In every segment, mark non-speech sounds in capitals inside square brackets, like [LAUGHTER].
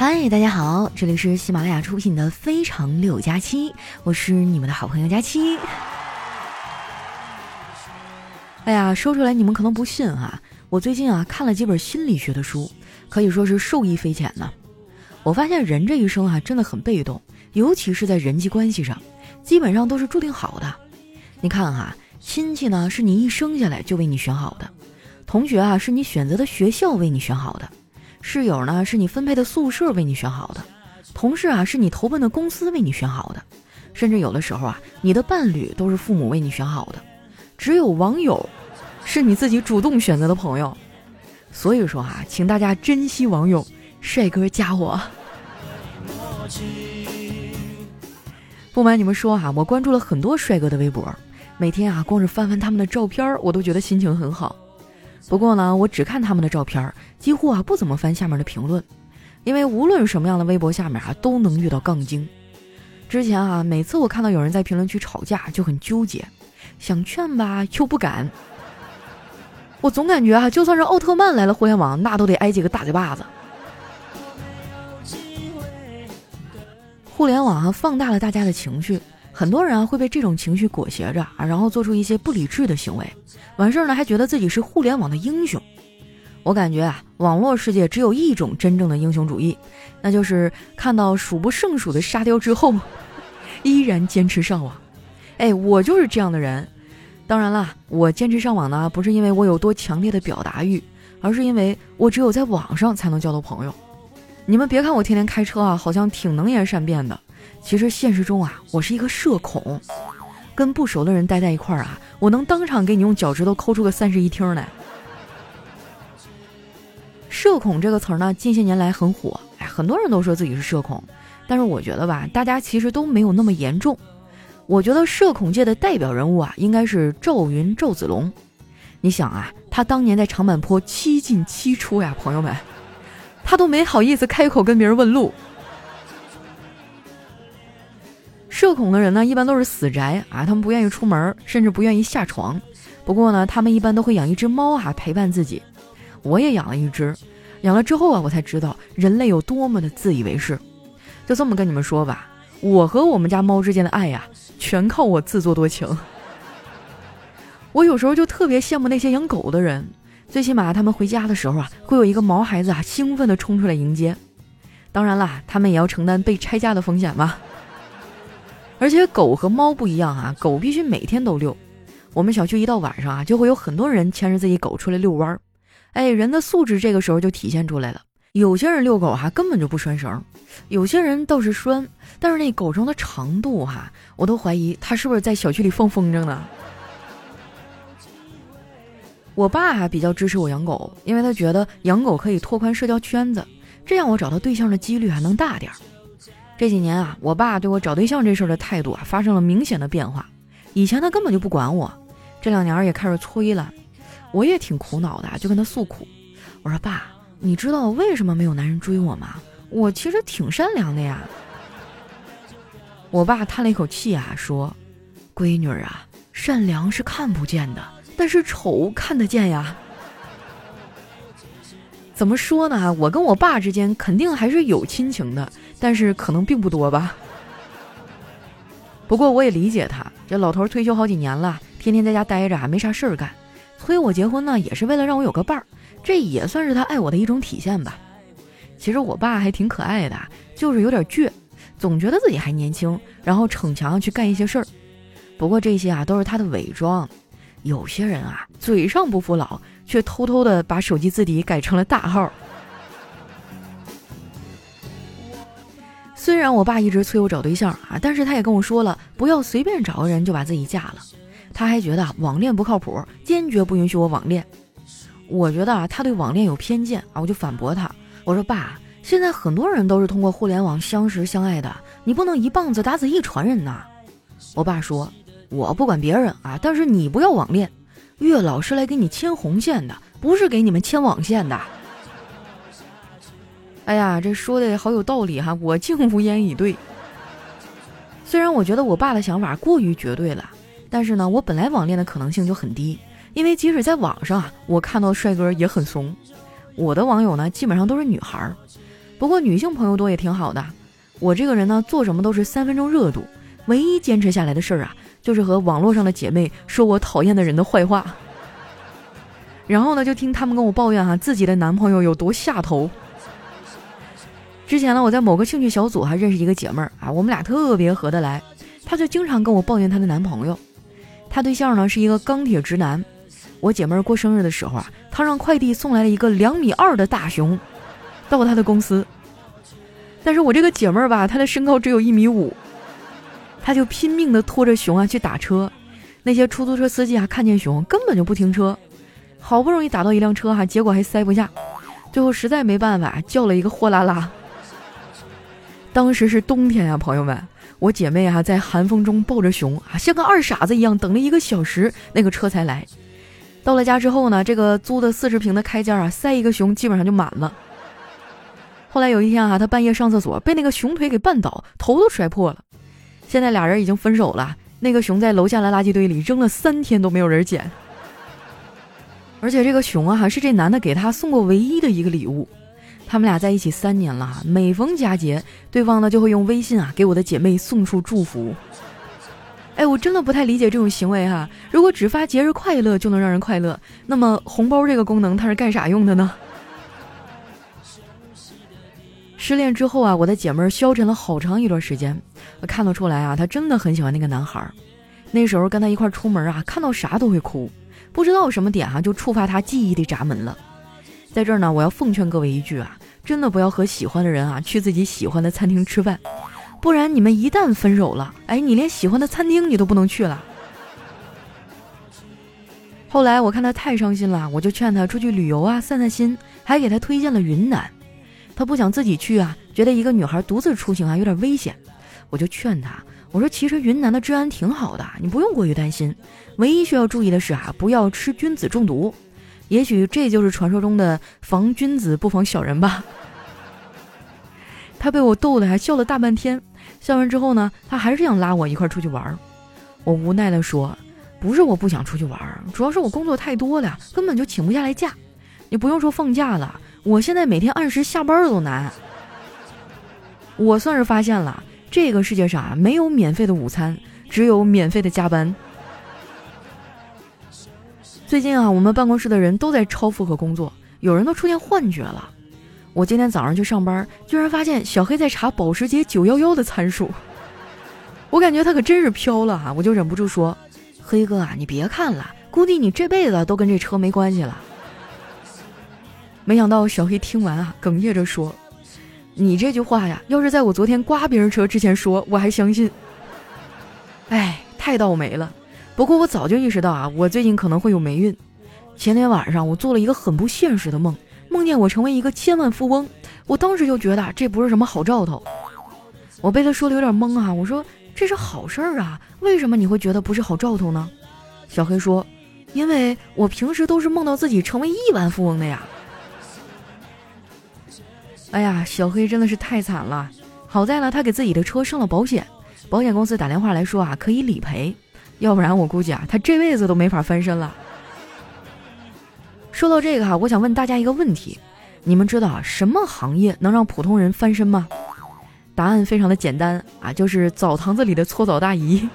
嗨，大家好，这里是喜马拉雅出品的《非常六加七》，我是你们的好朋友佳期。哎呀，说出来你们可能不信啊，我最近啊看了几本心理学的书，可以说是受益匪浅呢。我发现人这一生啊真的很被动，尤其是在人际关系上，基本上都是注定好的。你看哈，亲戚呢是你一生下来就为你选好的，同学啊是你选择的学校为你选好的。室友呢，是你分配的宿舍为你选好的；同事啊，是你投奔的公司为你选好的；甚至有的时候啊，你的伴侣都是父母为你选好的。只有网友，是你自己主动选择的朋友。所以说啊，请大家珍惜网友，帅哥加我。不瞒你们说哈，我关注了很多帅哥的微博，每天啊，光是翻翻他们的照片，我都觉得心情很好。不过呢，我只看他们的照片，几乎啊不怎么翻下面的评论，因为无论什么样的微博下面啊都能遇到杠精。之前啊，每次我看到有人在评论区吵架，就很纠结，想劝吧又不敢。我总感觉啊，就算是奥特曼来了互联网，那都得挨几个大嘴巴子。互联网啊，放大了大家的情绪。很多人啊会被这种情绪裹挟着啊，然后做出一些不理智的行为，完事儿呢还觉得自己是互联网的英雄。我感觉啊，网络世界只有一种真正的英雄主义，那就是看到数不胜数的沙雕之后，[LAUGHS] 依然坚持上网。哎，我就是这样的人。当然了，我坚持上网呢，不是因为我有多强烈的表达欲，而是因为我只有在网上才能交到朋友。你们别看我天天开车啊，好像挺能言善辩的。其实现实中啊，我是一个社恐，跟不熟的人待在一块儿啊，我能当场给你用脚趾头抠出个三室一厅来。社恐这个词儿呢，近些年来很火，哎，很多人都说自己是社恐，但是我觉得吧，大家其实都没有那么严重。我觉得社恐界的代表人物啊，应该是赵云赵子龙。你想啊，他当年在长坂坡七进七出呀，朋友们，他都没好意思开口跟别人问路。社恐的人呢，一般都是死宅啊，他们不愿意出门，甚至不愿意下床。不过呢，他们一般都会养一只猫啊，陪伴自己。我也养了一只，养了之后啊，我才知道人类有多么的自以为是。就这么跟你们说吧，我和我们家猫之间的爱呀，全靠我自作多情。[LAUGHS] 我有时候就特别羡慕那些养狗的人，最起码他们回家的时候啊，会有一个毛孩子啊，兴奋地冲出来迎接。当然啦，他们也要承担被拆家的风险嘛。而且狗和猫不一样啊，狗必须每天都遛。我们小区一到晚上啊，就会有很多人牵着自己狗出来遛弯儿。哎，人的素质这个时候就体现出来了。有些人遛狗哈根本就不拴绳，有些人倒是拴，但是那狗绳的长度哈，我都怀疑他是不是在小区里放风筝呢。我爸还比较支持我养狗，因为他觉得养狗可以拓宽社交圈子，这样我找到对象的几率还能大点儿。这几年啊，我爸对我找对象这事儿的态度啊，发生了明显的变化。以前他根本就不管我，这两年也开始催了。我也挺苦恼的，就跟他诉苦。我说：“爸，你知道为什么没有男人追我吗？我其实挺善良的呀。”我爸叹了一口气啊，说：“闺女啊，善良是看不见的，但是丑看得见呀。”怎么说呢？我跟我爸之间肯定还是有亲情的。但是可能并不多吧。不过我也理解他，这老头退休好几年了，天天在家待着，还没啥事儿干，催我结婚呢，也是为了让我有个伴儿，这也算是他爱我的一种体现吧。其实我爸还挺可爱的，就是有点倔，总觉得自己还年轻，然后逞强去干一些事儿。不过这些啊都是他的伪装。有些人啊，嘴上不服老，却偷偷的把手机字体改成了大号。虽然我爸一直催我找对象啊，但是他也跟我说了，不要随便找个人就把自己嫁了。他还觉得网恋不靠谱，坚决不允许我网恋。我觉得啊，他对网恋有偏见啊，我就反驳他，我说爸，现在很多人都是通过互联网相识相爱的，你不能一棒子打死一船人呐。我爸说，我不管别人啊，但是你不要网恋，月老是来给你牵红线的，不是给你们牵网线的。哎呀，这说的好有道理哈！我竟无言以对。虽然我觉得我爸的想法过于绝对了，但是呢，我本来网恋的可能性就很低，因为即使在网上啊，我看到帅哥也很怂。我的网友呢，基本上都是女孩儿。不过女性朋友多也挺好的。我这个人呢，做什么都是三分钟热度，唯一坚持下来的事儿啊，就是和网络上的姐妹说我讨厌的人的坏话。然后呢，就听他们跟我抱怨哈，自己的男朋友有多下头。之前呢，我在某个兴趣小组还认识一个姐妹儿啊，我们俩特别合得来，她就经常跟我抱怨她的男朋友。她对象呢是一个钢铁直男。我姐妹儿过生日的时候啊，她让快递送来了一个两米二的大熊，到她的公司。但是我这个姐妹儿吧，她的身高只有一米五，他就拼命的拖着熊啊去打车。那些出租车司机啊，看见熊根本就不停车，好不容易打到一辆车哈，结果还塞不下，最后实在没办法，叫了一个货拉拉。当时是冬天呀，朋友们，我姐妹啊在寒风中抱着熊啊，像个二傻子一样等了一个小时，那个车才来。到了家之后呢，这个租的四十平的开间啊，塞一个熊基本上就满了。后来有一天啊，他半夜上厕所被那个熊腿给绊倒，头都摔破了。现在俩人已经分手了。那个熊在楼下的垃圾堆里扔了三天都没有人捡。而且这个熊啊，还是这男的给他送过唯一的一个礼物。他们俩在一起三年了，每逢佳节，对方呢就会用微信啊给我的姐妹送出祝福。哎，我真的不太理解这种行为哈。如果只发节日快乐就能让人快乐，那么红包这个功能它是干啥用的呢？失恋之后啊，我的姐妹儿消沉了好长一段时间。看得出来啊，她真的很喜欢那个男孩儿。那时候跟他一块出门啊，看到啥都会哭，不知道什么点哈就触发他记忆的闸门了。在这儿呢，我要奉劝各位一句啊，真的不要和喜欢的人啊去自己喜欢的餐厅吃饭，不然你们一旦分手了，哎，你连喜欢的餐厅你都不能去了。后来我看他太伤心了，我就劝他出去旅游啊，散散心，还给他推荐了云南。他不想自己去啊，觉得一个女孩独自出行啊有点危险，我就劝他，我说其实云南的治安挺好的，你不用过于担心，唯一需要注意的是啊，不要吃君子中毒，也许这就是传说中的防君子不防小人吧。[LAUGHS] 他被我逗得还笑了大半天，笑完之后呢，他还是想拉我一块出去玩，我无奈的说，不是我不想出去玩，主要是我工作太多了，根本就请不下来假，你不用说放假了。我现在每天按时下班都难。我算是发现了，这个世界上啊没有免费的午餐，只有免费的加班。最近啊，我们办公室的人都在超负荷工作，有人都出现幻觉了。我今天早上去上班，居然发现小黑在查保时捷911的参数。我感觉他可真是飘了哈，我就忍不住说：“黑哥啊，你别看了，估计你这辈子都跟这车没关系了。”没想到小黑听完啊，哽咽着说：“你这句话呀，要是在我昨天刮别人车之前说，我还相信。哎，太倒霉了。不过我早就意识到啊，我最近可能会有霉运。前天晚上我做了一个很不现实的梦，梦见我成为一个千万富翁。我当时就觉得这不是什么好兆头。我被他说的有点懵啊，我说这是好事儿啊，为什么你会觉得不是好兆头呢？小黑说：因为我平时都是梦到自己成为亿万富翁的呀。”哎呀，小黑真的是太惨了。好在呢，他给自己的车上了保险，保险公司打电话来说啊，可以理赔。要不然我估计啊，他这辈子都没法翻身了。说到这个哈，我想问大家一个问题：你们知道，什么行业能让普通人翻身吗？答案非常的简单啊，就是澡堂子里的搓澡大姨。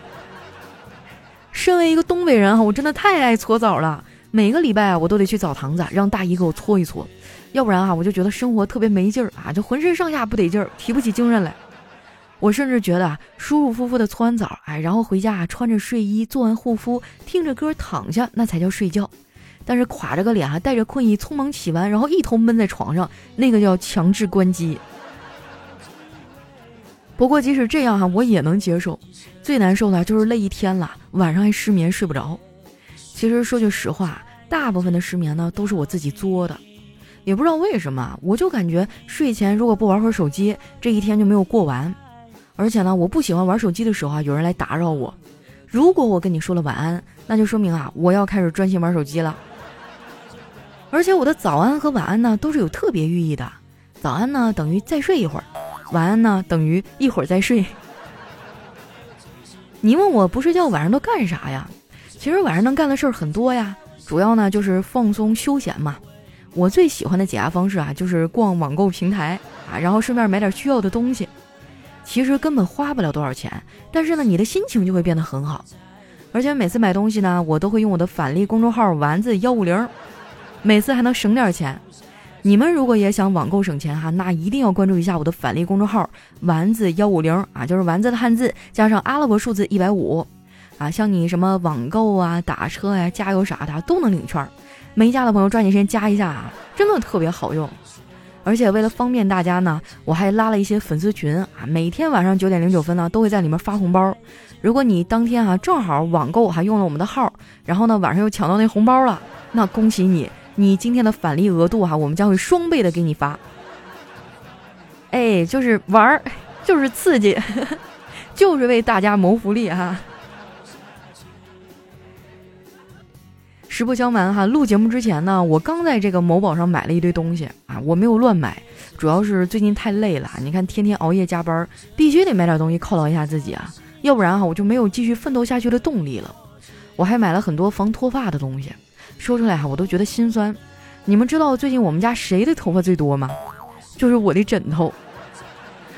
身为一个东北人哈，我真的太爱搓澡了。每个礼拜啊，我都得去澡堂子让大姨给我搓一搓。要不然啊，我就觉得生活特别没劲儿啊，就浑身上下不得劲儿，提不起精神来。我甚至觉得啊，舒舒服服的搓完澡，哎，然后回家穿着睡衣做完护肤，听着歌躺下，那才叫睡觉。但是垮着个脸，还带着困意，匆忙起完，然后一头闷在床上，那个叫强制关机。不过即使这样哈，我也能接受。最难受的就是累一天了，晚上还失眠睡不着。其实说句实话，大部分的失眠呢，都是我自己作的。也不知道为什么，我就感觉睡前如果不玩会儿手机，这一天就没有过完。而且呢，我不喜欢玩手机的时候啊，有人来打扰我。如果我跟你说了晚安，那就说明啊，我要开始专心玩手机了。而且我的早安和晚安呢，都是有特别寓意的。早安呢等于再睡一会儿，晚安呢等于一会儿再睡。你问我不睡觉晚上都干啥呀？其实晚上能干的事儿很多呀，主要呢就是放松休闲嘛。我最喜欢的解压方式啊，就是逛网购平台啊，然后顺便买点需要的东西。其实根本花不了多少钱，但是呢，你的心情就会变得很好。而且每次买东西呢，我都会用我的返利公众号“丸子幺五零”，每次还能省点钱。你们如果也想网购省钱哈，那一定要关注一下我的返利公众号“丸子幺五零”啊，就是丸子的汉字加上阿拉伯数字一百五啊。像你什么网购啊、打车呀、加油啥的都能领券。没加的朋友抓紧时间加一下啊，真的特别好用。而且为了方便大家呢，我还拉了一些粉丝群啊，每天晚上九点零九分呢都会在里面发红包。如果你当天啊正好网购还用了我们的号，然后呢晚上又抢到那红包了，那恭喜你，你今天的返利额度哈，我们将会双倍的给你发。哎，就是玩儿，就是刺激，[LAUGHS] 就是为大家谋福利哈。实不相瞒哈，录节目之前呢，我刚在这个某宝上买了一堆东西啊，我没有乱买，主要是最近太累了。你看，天天熬夜加班，必须得买点东西犒劳一下自己啊，要不然哈，我就没有继续奋斗下去的动力了。我还买了很多防脱发的东西，说出来哈，我都觉得心酸。你们知道最近我们家谁的头发最多吗？就是我的枕头。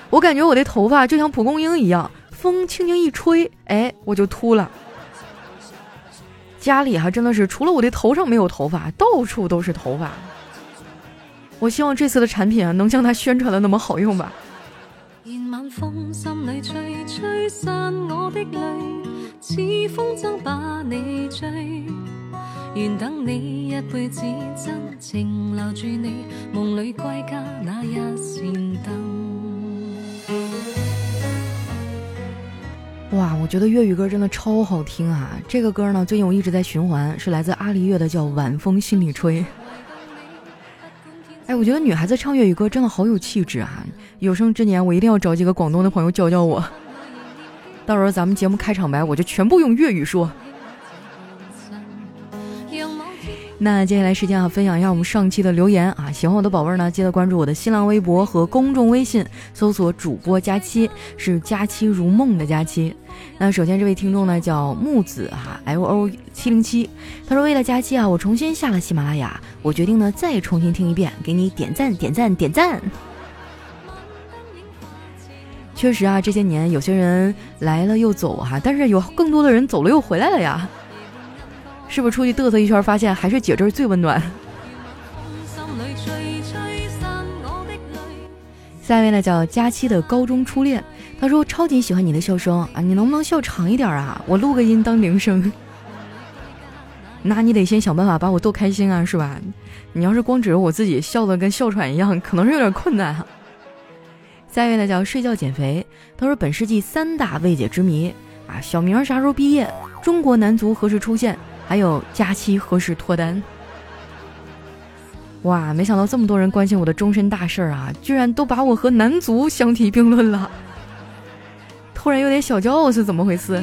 我感觉我的头发就像蒲公英一样，风轻轻一吹，哎，我就秃了。家里哈真的是除了我的头上没有头发，到处都是头发。我希望这次的产品啊能像他宣传的那么好用吧。哇，我觉得粤语歌真的超好听啊！这个歌呢，最近我一直在循环，是来自阿离月的，叫《晚风心里吹》。哎，我觉得女孩子唱粤语歌真的好有气质啊！有生之年，我一定要找几个广东的朋友教教我。到时候咱们节目开场白，我就全部用粤语说。那接下来时间啊，分享一下我们上期的留言啊。喜欢我的宝贝儿呢，记得关注我的新浪微博和公众微信，搜索主播佳期，是佳期如梦的佳期。那首先这位听众呢叫木子哈 L O 七零七，他说为了佳期啊，我重新下了喜马拉雅，我决定呢再重新听一遍，给你点赞点赞点赞。确实啊，这些年有些人来了又走哈，但是有更多的人走了又回来了呀。是不是出去嘚瑟一圈，发现还是姐这儿最温暖？下一位呢叫佳期的高中初恋，他说超级喜欢你的笑声啊，你能不能笑长一点啊？我录个音当铃声。那你得先想办法把我逗开心啊，是吧？你要是光指着我自己笑的跟哮喘一样，可能是有点困难。下一位呢叫睡觉减肥，他说本世纪三大未解之谜啊，小明啥时候毕业？中国男足何时出现？还有假期何时脱单？哇，没想到这么多人关心我的终身大事儿啊，居然都把我和男足相提并论了，突然有点小骄傲，是怎么回事？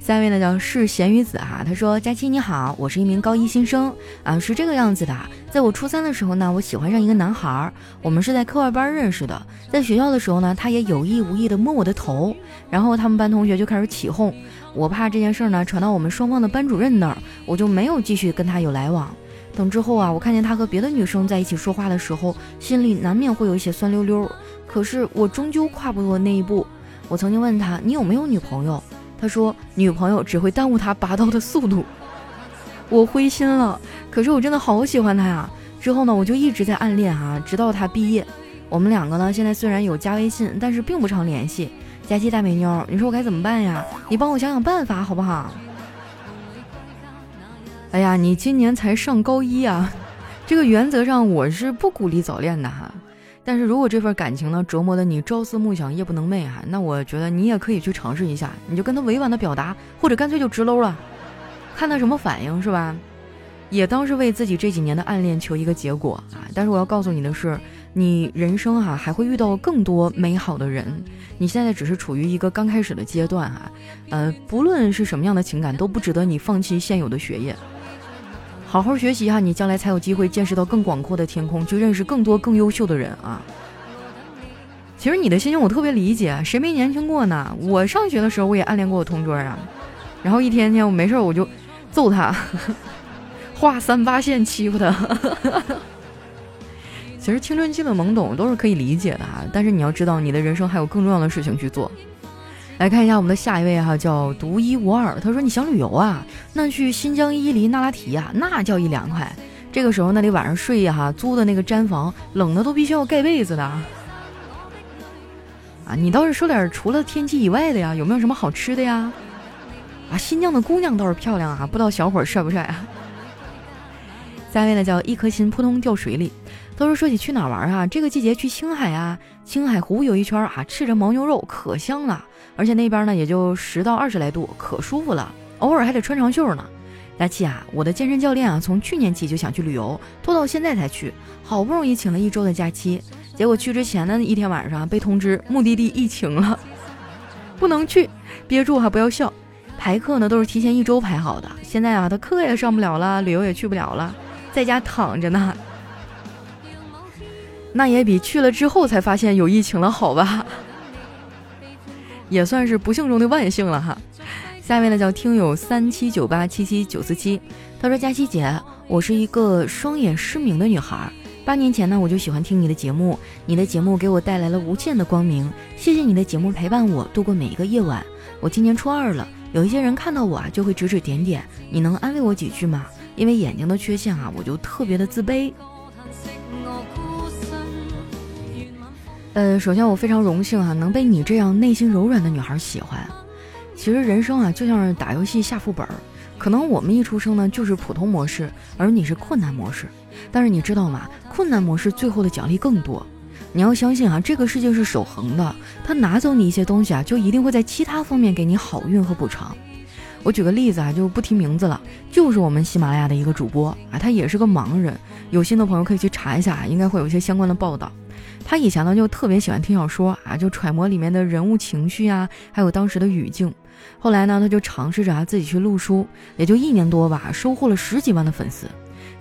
下一位呢叫是咸鱼子哈，他说：佳期你好，我是一名高一新生啊，是这个样子的，在我初三的时候呢，我喜欢上一个男孩儿，我们是在课外班认识的，在学校的时候呢，他也有意无意的摸我的头，然后他们班同学就开始起哄，我怕这件事儿呢传到我们双方的班主任那儿，我就没有继续跟他有来往。等之后啊，我看见他和别的女生在一起说话的时候，心里难免会有一些酸溜溜，可是我终究跨不过那一步。我曾经问他，你有没有女朋友？他说：“女朋友只会耽误他拔刀的速度。”我灰心了，可是我真的好喜欢他呀。之后呢，我就一直在暗恋哈，直到他毕业。我们两个呢，现在虽然有加微信，但是并不常联系。佳期大美妞，你说我该怎么办呀？你帮我想想办法好不好？哎呀，你今年才上高一啊，[LAUGHS] 这个原则上我是不鼓励早恋的哈。但是如果这份感情呢折磨的你朝思暮想夜不能寐哈，那我觉得你也可以去尝试一下，你就跟他委婉的表达，或者干脆就直搂了，看他什么反应是吧？也当是为自己这几年的暗恋求一个结果啊！但是我要告诉你的是，你人生哈还会遇到更多美好的人，你现在只是处于一个刚开始的阶段哈，呃，不论是什么样的情感都不值得你放弃现有的学业。好好学习哈，你将来才有机会见识到更广阔的天空，去认识更多更优秀的人啊。其实你的心情我特别理解，谁没年轻过呢？我上学的时候我也暗恋过我同桌啊，然后一天天我没事我就揍他，[LAUGHS] 画三八线欺负他。[LAUGHS] 其实青春期的懵懂都是可以理解的啊，但是你要知道，你的人生还有更重要的事情去做。来看一下我们的下一位哈，叫独一无二。他说：“你想旅游啊？那去新疆伊犁那拉提呀，那叫一凉快。这个时候那里晚上睡呀哈，租的那个毡房冷的都必须要盖被子的。啊，你倒是说点除了天气以外的呀？有没有什么好吃的呀？啊，新疆的姑娘倒是漂亮啊，不知道小伙帅不帅啊？”下一位呢，叫一颗心扑通掉水里。都是说起去哪玩啊？这个季节去青海啊，青海湖游一圈啊，吃着牦牛肉可香了。而且那边呢也就十到二十来度，可舒服了。偶尔还得穿长袖呢。佳琪啊，我的健身教练啊，从去年起就想去旅游，拖到现在才去。好不容易请了一周的假期，结果去之前的一天晚上被通知目的地疫情了，[LAUGHS] 不能去。憋住哈，不要笑。排课呢都是提前一周排好的，现在啊他课也上不了了，旅游也去不了了，在家躺着呢。那也比去了之后才发现有疫情了好吧？[LAUGHS] 也算是不幸中的万幸了哈。下面呢叫听友三七九八七七九四七，他说：佳琪姐，我是一个双眼失明的女孩，八年前呢我就喜欢听你的节目，你的节目给我带来了无限的光明，谢谢你的节目陪伴我度过每一个夜晚。我今年初二了，有一些人看到我啊就会指指点点，你能安慰我几句吗？因为眼睛的缺陷啊，我就特别的自卑。呃，首先我非常荣幸啊，能被你这样内心柔软的女孩喜欢。其实人生啊，就像是打游戏下副本，可能我们一出生呢就是普通模式，而你是困难模式。但是你知道吗？困难模式最后的奖励更多。你要相信啊，这个世界是守恒的，他拿走你一些东西啊，就一定会在其他方面给你好运和补偿。我举个例子啊，就不提名字了，就是我们喜马拉雅的一个主播啊，他也是个盲人，有心的朋友可以去查一下，应该会有一些相关的报道。他以前呢就特别喜欢听小说啊，就揣摩里面的人物情绪啊，还有当时的语境。后来呢，他就尝试着啊自己去录书，也就一年多吧，收获了十几万的粉丝。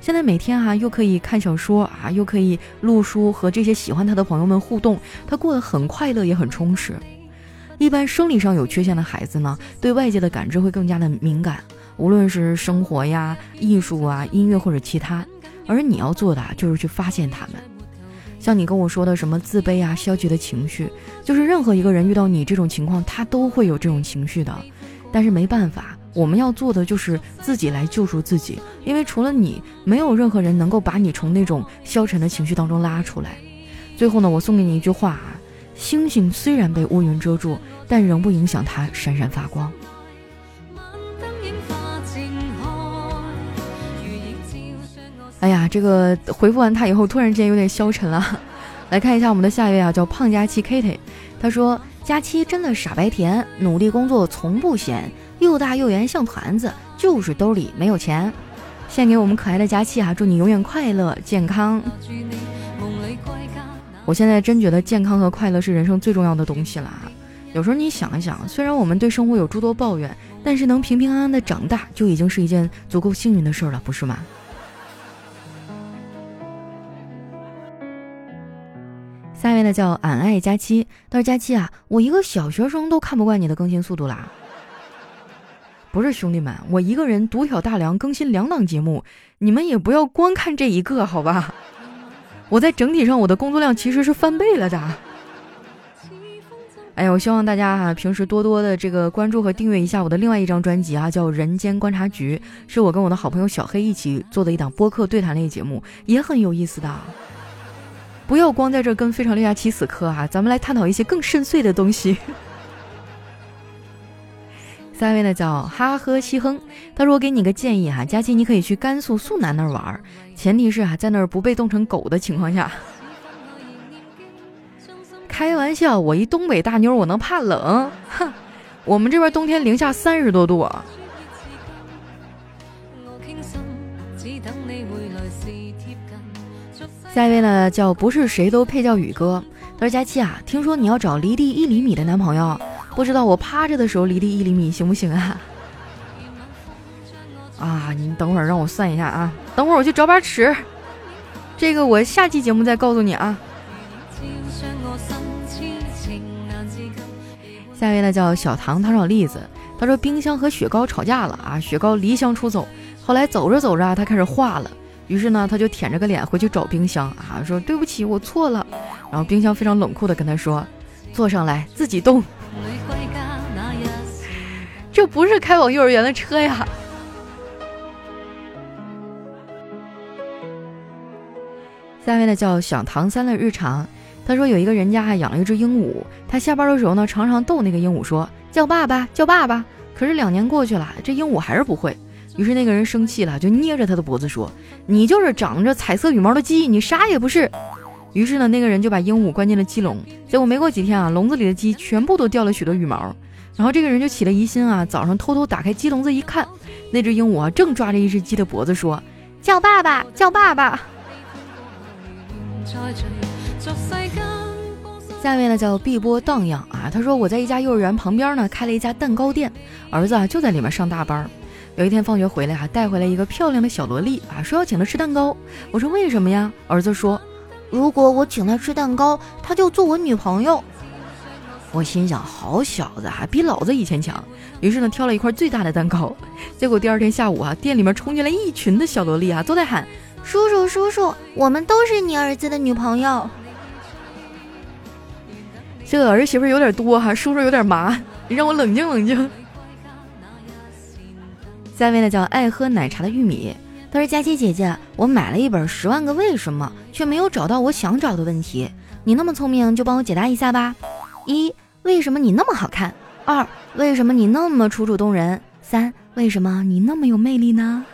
现在每天啊又可以看小说啊，又可以录书，和这些喜欢他的朋友们互动，他过得很快乐，也很充实。一般生理上有缺陷的孩子呢，对外界的感知会更加的敏感，无论是生活呀、艺术啊、音乐或者其他。而你要做的就是去发现他们。像你跟我说的什么自卑啊、消极的情绪，就是任何一个人遇到你这种情况，他都会有这种情绪的。但是没办法，我们要做的就是自己来救赎自己，因为除了你，没有任何人能够把你从那种消沉的情绪当中拉出来。最后呢，我送给你一句话啊：星星虽然被乌云遮住，但仍不影响它闪闪发光。哎呀，这个回复完他以后，突然之间有点消沉了。[LAUGHS] 来看一下我们的下一位啊，叫胖佳期 Kitty，他说：“佳期真的傻白甜，努力工作从不闲，又大又圆像团子，就是兜里没有钱。”献给我们可爱的佳期啊，祝你永远快乐健康。我现在真觉得健康和快乐是人生最重要的东西了啊。有时候你想一想，虽然我们对生活有诸多抱怨，但是能平平安安的长大，就已经是一件足够幸运的事了，不是吗？下一位呢叫俺爱佳期，他说佳期啊，我一个小学生都看不惯你的更新速度啦。不是兄弟们，我一个人独挑大梁更新两档节目，你们也不要光看这一个好吧？[LAUGHS] 我在整体上我的工作量其实是翻倍了的。哎呀，我希望大家哈平时多多的这个关注和订阅一下我的另外一张专辑啊，叫《人间观察局》，是我跟我的好朋友小黑一起做的一档播客对谈类节目，也很有意思的。不要光在这跟非常六加七死磕啊！咱们来探讨一些更深邃的东西。三位呢叫哈呵西哼，他说我给你个建议哈，佳琪你可以去甘肃肃南那儿玩，前提是啊在那儿不被冻成狗的情况下。[LAUGHS] 开玩笑，我一东北大妞，我能怕冷？哼，我们这边冬天零下三十多度。下一位呢，叫不是谁都配叫宇哥。他说：“佳期啊，听说你要找离地一厘米的男朋友，不知道我趴着的时候离地一厘米行不行啊？”啊，你等会儿让我算一下啊，等会儿我去找把尺。这个我下期节目再告诉你啊。下一位呢，叫小唐，他找栗子。他说：“冰箱和雪糕吵架了啊，雪糕离乡出走。”后来走着走着，他开始化了。于是呢，他就舔着个脸回去找冰箱啊，说对不起，我错了。然后冰箱非常冷酷的跟他说：“坐上来，自己动。”这不是开往幼儿园的车呀。下面呢叫小唐三的日常，他说有一个人家还养了一只鹦鹉，他下班的时候呢，常常逗那个鹦鹉说：“叫爸爸，叫爸爸。”可是两年过去了，这鹦鹉还是不会。于是那个人生气了，就捏着他的脖子说：“你就是长着彩色羽毛的鸡，你啥也不是。”于是呢，那个人就把鹦鹉关进了鸡笼。结果没过几天啊，笼子里的鸡全部都掉了许多羽毛。然后这个人就起了疑心啊，早上偷偷打开鸡笼子一看，那只鹦鹉啊正抓着一只鸡的脖子说：“叫爸爸，叫爸爸。”下面呢叫碧波荡漾啊，他说我在一家幼儿园旁边呢开了一家蛋糕店，儿子啊就在里面上大班。有一天放学回来，啊带回来一个漂亮的小萝莉啊，说要请她吃蛋糕。我说为什么呀？儿子说，如果我请她吃蛋糕，她就做我女朋友。我心想，好小子啊，比老子以前强。于是呢，挑了一块最大的蛋糕。结果第二天下午啊，店里面冲进来一群的小萝莉啊，都在喊：“叔叔，叔叔，我们都是你儿子的女朋友。”这个儿媳妇有点多哈，叔叔有点麻，你让我冷静冷静。下面呢叫爱喝奶茶的玉米，他说：“佳琪姐姐，我买了一本《十万个为什么》，却没有找到我想找的问题。你那么聪明，就帮我解答一下吧。一，为什么你那么好看？二，为什么你那么楚楚动人？三，为什么你那么有魅力呢？”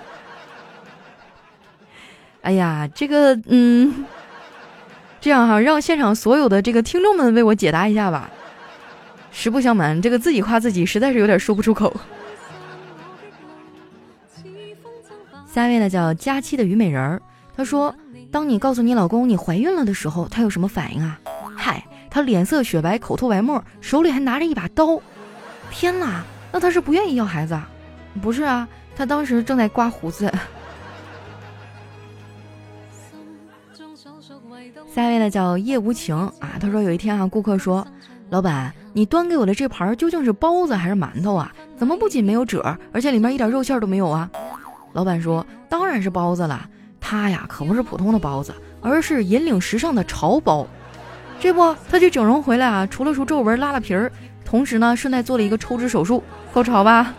[LAUGHS] 哎呀，这个，嗯，这样哈，让现场所有的这个听众们为我解答一下吧。实不相瞒，这个自己夸自己，实在是有点说不出口。[LAUGHS] 下一位呢叫佳期的虞美人儿，她说：“当你告诉你老公你怀孕了的时候，他有什么反应啊？”他脸色雪白，口吐白沫，手里还拿着一把刀。天哪，那他是不愿意要孩子啊？不是啊，他当时正在刮胡子。[LAUGHS] 下一位呢叫叶无情啊，他说有一天啊，顾客说：“老板，你端给我的这盘究竟是包子还是馒头啊？怎么不仅没有褶，而且里面一点肉馅都没有啊？”老板说：“当然是包子了，它呀可不是普通的包子，而是引领时尚的潮包。这不，他去整容回来啊，除了除皱纹、拉了皮儿，同时呢，顺带做了一个抽脂手术，够潮吧？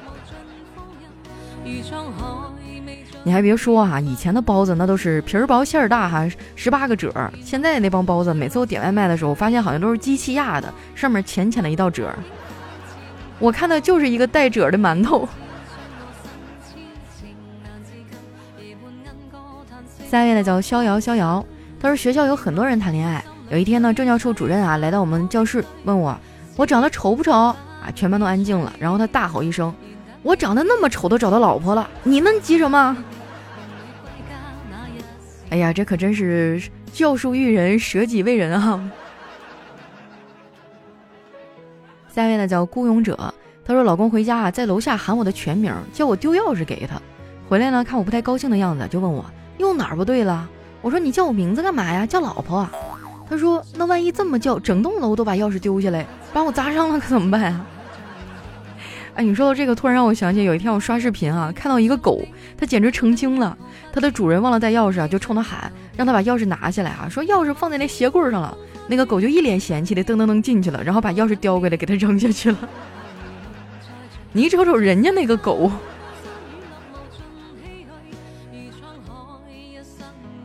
你还别说哈，以前的包子那都是皮儿薄馅儿大哈，十八个褶儿。现在那帮包子，每次我点外卖的时候，发现好像都是机器压的，上面浅浅的一道褶儿。我看的就是一个带褶的馒头。”下一位呢叫逍遥逍遥，他说学校有很多人谈恋爱。有一天呢，政教处主任啊来到我们教室，问我我长得丑不丑啊？全班都安静了。然后他大吼一声：“我长得那么丑都找到老婆了，你们急什么？” [LAUGHS] 哎呀，这可真是教书育人，舍己为人啊！下一位呢叫孤勇者，他说老公回家啊，在楼下喊我的全名，叫我丢钥匙给他。回来呢，看我不太高兴的样子，就问我。又哪儿不对了？我说你叫我名字干嘛呀？叫老婆。他说那万一这么叫，整栋楼都把钥匙丢下来，把我砸伤了可怎么办啊？[LAUGHS] 哎，你说到这个，突然让我想起有一天我刷视频啊，看到一个狗，它简直成精了。它的主人忘了带钥匙啊，就冲它喊，让它把钥匙拿下来啊，说钥匙放在那鞋柜上了。那个狗就一脸嫌弃的噔噔噔进去了，然后把钥匙叼过来给它扔下去了。[LAUGHS] 你瞅瞅人家那个狗。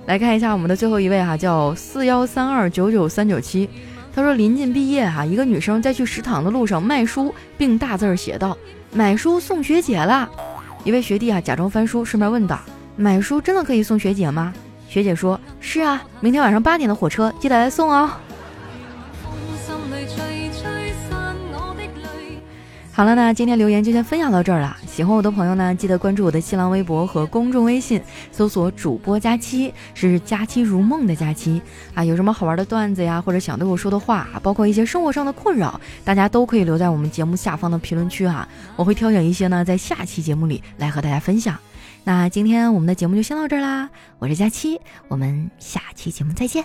来看一下我们的最后一位哈，叫四幺三二九九三九七。他说临近毕业哈，一个女生在去食堂的路上卖书，并大字儿写道：“买书送学姐啦！”一位学弟啊假装翻书，顺便问道：“买书真的可以送学姐吗？”学姐说：“是啊，明天晚上八点的火车记得来送哦。”好了，那今天留言就先分享到这儿了。喜欢我的朋友呢，记得关注我的新浪微博和公众微信，搜索主播佳期，是佳期如梦的佳期啊。有什么好玩的段子呀，或者想对我说的话，包括一些生活上的困扰，大家都可以留在我们节目下方的评论区哈，我会挑选一些呢，在下期节目里来和大家分享。那今天我们的节目就先到这儿啦，我是佳期，我们下期节目再见。